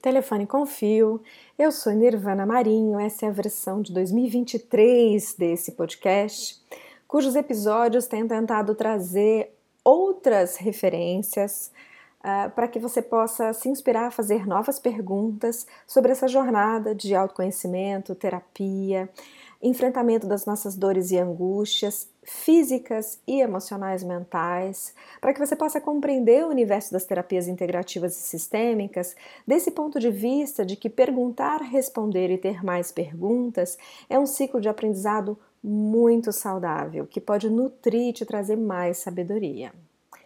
Telefone com Fio. Eu sou Nirvana Marinho, essa é a versão de 2023 desse podcast, cujos episódios têm tentado trazer outras referências uh, para que você possa se inspirar a fazer novas perguntas sobre essa jornada de autoconhecimento, terapia, enfrentamento das nossas dores e angústias físicas e emocionais mentais, para que você possa compreender o universo das terapias integrativas e sistêmicas desse ponto de vista de que perguntar, responder e ter mais perguntas é um ciclo de aprendizado muito saudável, que pode nutrir e te trazer mais sabedoria.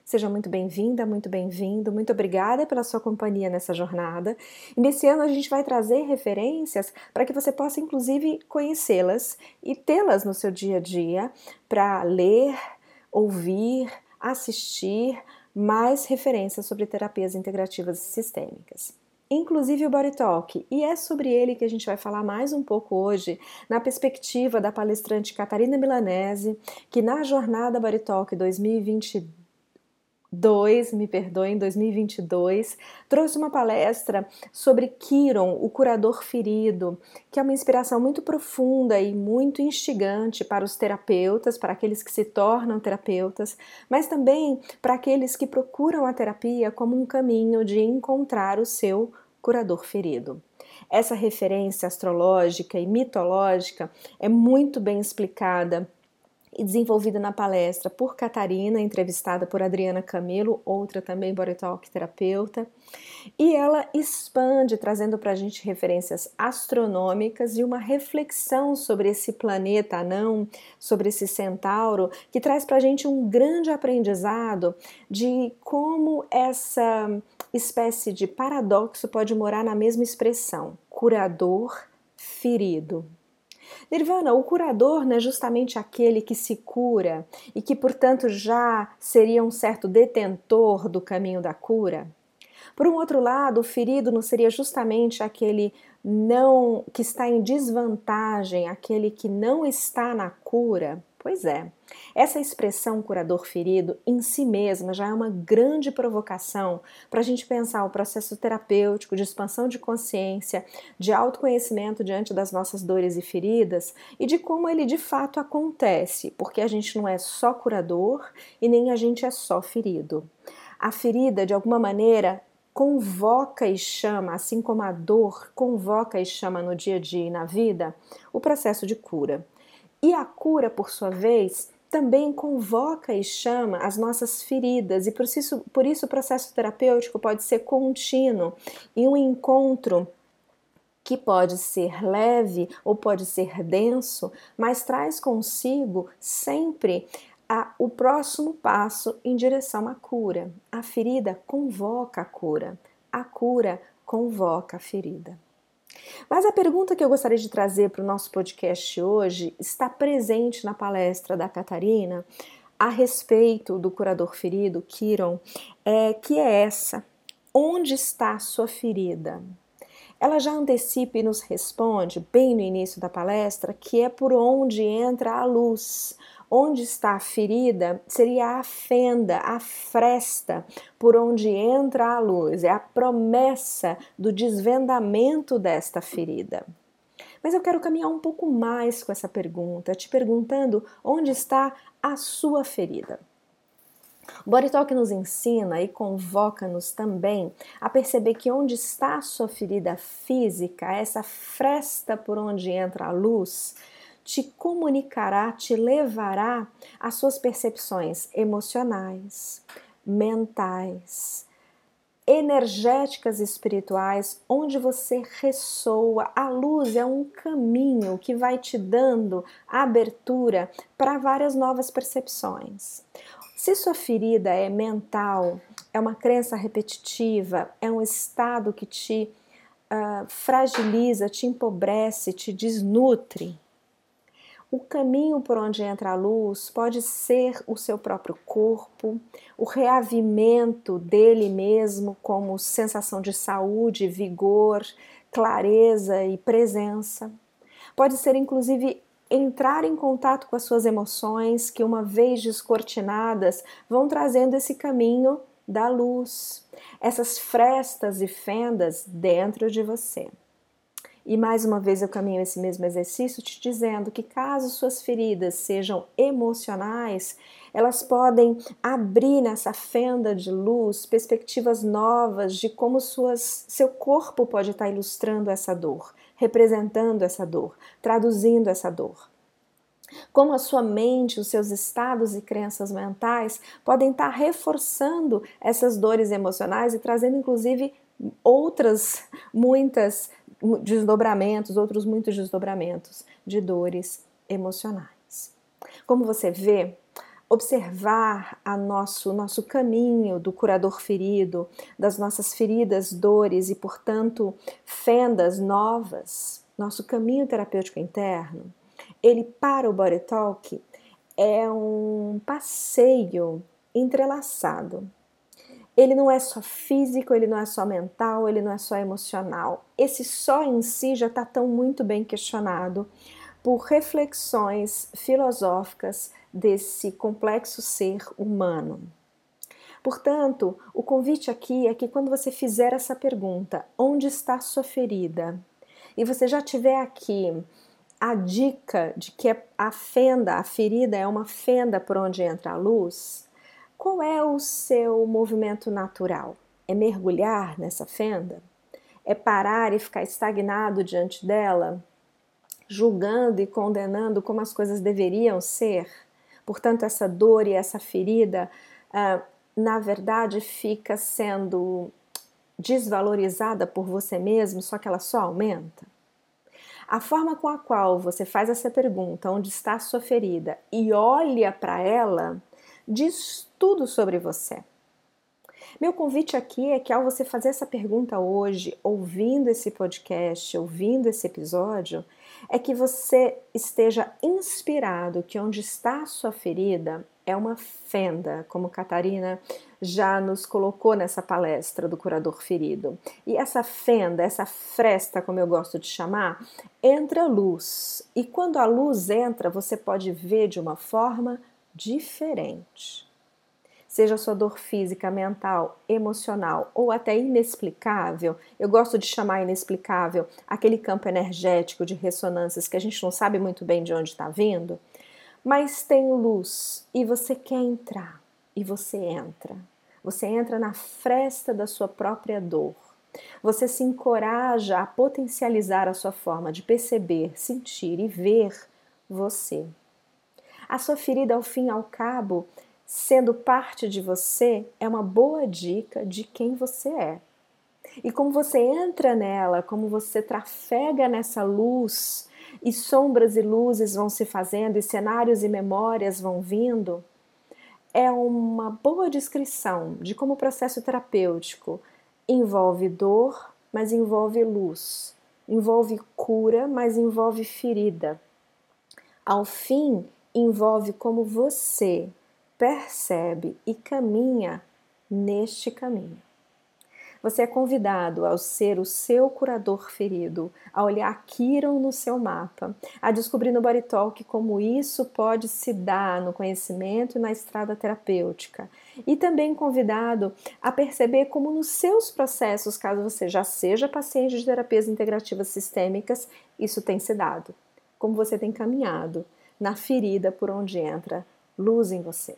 Seja muito bem-vinda, muito bem-vindo, muito obrigada pela sua companhia nessa jornada. E nesse ano a gente vai trazer referências para que você possa, inclusive, conhecê-las e tê-las no seu dia a dia para ler, ouvir, assistir mais referências sobre terapias integrativas e sistêmicas inclusive o Body Talk, e é sobre ele que a gente vai falar mais um pouco hoje, na perspectiva da palestrante Catarina Milanese, que na jornada Body Talk 2022 2, me perdoem, 2022, trouxe uma palestra sobre Kiron, o curador ferido, que é uma inspiração muito profunda e muito instigante para os terapeutas, para aqueles que se tornam terapeutas, mas também para aqueles que procuram a terapia como um caminho de encontrar o seu curador ferido. Essa referência astrológica e mitológica é muito bem explicada desenvolvida na palestra por Catarina, entrevistada por Adriana Camelo, outra também body talk terapeuta, e ela expande trazendo para a gente referências astronômicas e uma reflexão sobre esse planeta anão, sobre esse centauro, que traz para a gente um grande aprendizado de como essa espécie de paradoxo pode morar na mesma expressão, curador ferido. Nirvana, o curador não é justamente aquele que se cura e que, portanto, já seria um certo detentor do caminho da cura? Por um outro lado, o ferido não seria justamente aquele não que está em desvantagem, aquele que não está na cura? Pois é, essa expressão curador ferido em si mesma já é uma grande provocação para a gente pensar o processo terapêutico de expansão de consciência, de autoconhecimento diante das nossas dores e feridas e de como ele de fato acontece, porque a gente não é só curador e nem a gente é só ferido. A ferida, de alguma maneira, convoca e chama, assim como a dor convoca e chama no dia a dia e na vida, o processo de cura. E a cura, por sua vez, também convoca e chama as nossas feridas, e por isso, por isso o processo terapêutico pode ser contínuo e um encontro que pode ser leve ou pode ser denso, mas traz consigo sempre a, o próximo passo em direção à cura. A ferida convoca a cura, a cura convoca a ferida. Mas a pergunta que eu gostaria de trazer para o nosso podcast hoje está presente na palestra da Catarina a respeito do curador ferido, Kiron, é, que é essa: onde está a sua ferida? Ela já antecipa e nos responde, bem no início da palestra, que é por onde entra a luz, Onde está a ferida seria a fenda, a fresta por onde entra a luz, é a promessa do desvendamento desta ferida. Mas eu quero caminhar um pouco mais com essa pergunta, te perguntando onde está a sua ferida. O Body Talk nos ensina e convoca-nos também a perceber que onde está a sua ferida física, essa fresta por onde entra a luz, te comunicará, te levará às suas percepções emocionais, mentais, energéticas espirituais, onde você ressoa. A luz é um caminho que vai te dando abertura para várias novas percepções. Se sua ferida é mental, é uma crença repetitiva, é um estado que te uh, fragiliza, te empobrece, te desnutre, o caminho por onde entra a luz pode ser o seu próprio corpo, o reavimento dele mesmo, como sensação de saúde, vigor, clareza e presença. Pode ser inclusive entrar em contato com as suas emoções, que uma vez descortinadas vão trazendo esse caminho da luz, essas frestas e fendas dentro de você. E mais uma vez eu caminho esse mesmo exercício te dizendo que caso suas feridas sejam emocionais, elas podem abrir nessa fenda de luz perspectivas novas de como suas, seu corpo pode estar ilustrando essa dor, representando essa dor, traduzindo essa dor. Como a sua mente, os seus estados e crenças mentais podem estar reforçando essas dores emocionais e trazendo inclusive outras muitas desdobramentos, outros muitos desdobramentos de dores emocionais. Como você vê, observar a nosso nosso caminho do curador ferido, das nossas feridas, dores e, portanto, fendas novas, nosso caminho terapêutico interno, ele para o Body Talk é um passeio entrelaçado ele não é só físico, ele não é só mental, ele não é só emocional. Esse só em si já está tão muito bem questionado por reflexões filosóficas desse complexo ser humano. Portanto, o convite aqui é que quando você fizer essa pergunta, onde está sua ferida? E você já tiver aqui a dica de que a fenda, a ferida é uma fenda por onde entra a luz, qual é o seu movimento natural? É mergulhar nessa fenda? É parar e ficar estagnado diante dela, julgando e condenando como as coisas deveriam ser? Portanto, essa dor e essa ferida, ah, na verdade, fica sendo desvalorizada por você mesmo, só que ela só aumenta? A forma com a qual você faz essa pergunta, onde está a sua ferida, e olha para ela, diz tudo sobre você. Meu convite aqui é que ao você fazer essa pergunta hoje, ouvindo esse podcast, ouvindo esse episódio, é que você esteja inspirado que onde está a sua ferida é uma fenda, como Catarina já nos colocou nessa palestra do curador ferido. E essa fenda, essa fresta, como eu gosto de chamar, entra luz. E quando a luz entra, você pode ver de uma forma diferente. Seja sua dor física, mental, emocional ou até inexplicável, eu gosto de chamar inexplicável aquele campo energético de ressonâncias que a gente não sabe muito bem de onde está vindo, mas tem luz e você quer entrar e você entra. Você entra na fresta da sua própria dor. Você se encoraja a potencializar a sua forma de perceber, sentir e ver você. A sua ferida, ao fim e ao cabo, sendo parte de você, é uma boa dica de quem você é. E como você entra nela, como você trafega nessa luz, e sombras e luzes vão se fazendo, e cenários e memórias vão vindo, é uma boa descrição de como o processo terapêutico envolve dor, mas envolve luz, envolve cura, mas envolve ferida. Ao fim, envolve como você percebe e caminha neste caminho. Você é convidado ao ser o seu curador ferido, a olhar Kiron no seu mapa, a descobrir no Body Talk como isso pode se dar no conhecimento e na estrada terapêutica. E também convidado a perceber como nos seus processos, caso você já seja paciente de terapias integrativas sistêmicas, isso tem se dado. Como você tem caminhado na ferida por onde entra luz em você.